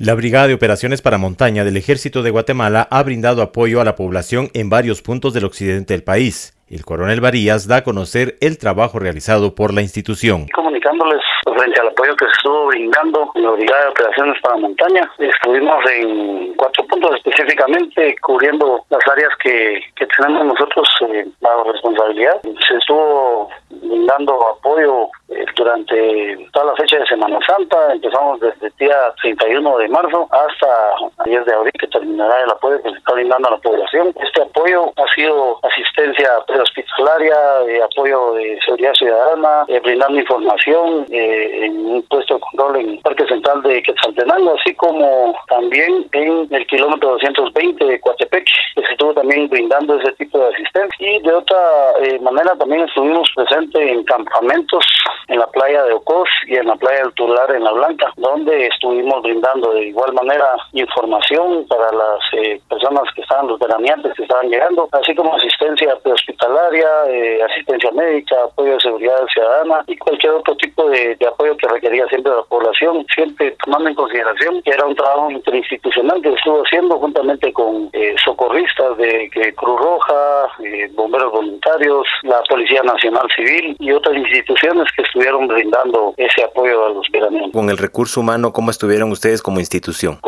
La Brigada de Operaciones para Montaña del Ejército de Guatemala ha brindado apoyo a la población en varios puntos del occidente del país. El coronel Varías da a conocer el trabajo realizado por la institución. Comunicándoles frente al apoyo que se estuvo brindando en la Brigada de Operaciones para Montaña, estuvimos en cuatro puntos específicamente cubriendo las áreas que, tenemos nosotros eh, bajo responsabilidad. Se estuvo brindando apoyo durante toda la fecha de Semana Santa. Empezamos desde el día 31 de marzo hasta 10 de abril, que terminará el apoyo que se está brindando a la población. Este apoyo ha sido asistencia prehospitalaria, de apoyo de seguridad ciudadana, eh, brindando información eh, en un puesto de control en el Parque Central de Quetzaltenango, así como también en el kilómetro 220 de Coatepec, que se estuvo también brindando ese tipo de asistencia. Y de otra manera también estuvimos presentes en campamentos en la playa de Ocos y en la playa del Tular en La Blanca, donde estuvimos brindando de igual manera información para las eh, personas que estaban, los veraneantes que estaban llegando, así como asistencia hospitalaria, eh, asistencia médica, apoyo de seguridad ciudadana y cualquier otro tipo de, apoyo que requería siempre la población, siempre tomando en consideración que era un trabajo interinstitucional que estuvo haciendo juntamente con eh, socorristas de Cruz Roja, bomberos voluntarios, la Policía Nacional Civil y otras instituciones que estuvieron brindando ese apoyo a los veraneantes. Con el recurso humano, ¿cómo estuvieron ustedes como institución?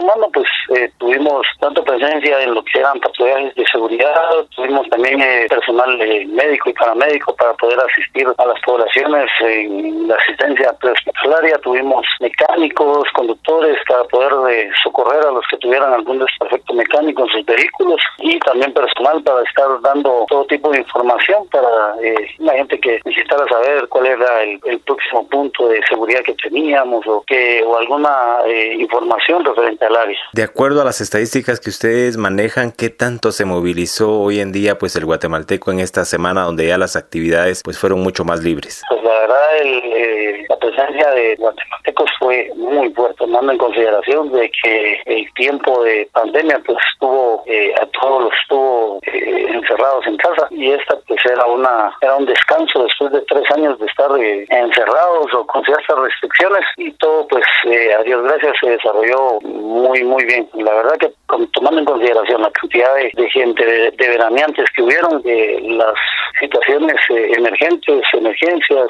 Humano, pues eh, tuvimos tanto presencia en lo que eran patrullajes de seguridad, tuvimos también eh, personal eh, médico y paramédico para poder asistir a las poblaciones en la asistencia prehospitalaria, tuvimos mecánicos, conductores para poder socorrer a los que tuvieran algún desperfecto mecánico en sus vehículos y también personal para estar dando todo tipo de información para la gente que necesitara saber cuál era el, próximo punto de seguridad que teníamos o que o alguna eh, información referente al área. De acuerdo a las estadísticas que ustedes manejan, ¿qué tanto se movilizó hoy en día pues el guatemalteco en esta semana donde ya las actividades pues fueron mucho más libres? Pues la verdad eh, la presencia de guatemaltecos fue muy fuerte, tomando en consideración de que el tiempo de pandemia pues estuvo eh, a todos los estuvo encerrados en casa. Y esta pues era una era un descanso después de tres años de estar eh, encerrados o con ciertas restricciones. Y todo pues eh, a Dios gracias se desarrolló muy muy bien. La verdad que tomando en consideración la cantidad de, gente de, veraneantes que hubieron eh, las situaciones emergentes emergencias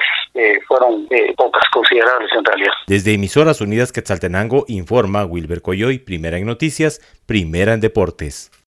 fueron pocas considerables en realidad. Desde emisoras unidas Quetzaltenango informa Wilber Coyoy primera en noticias primera en deportes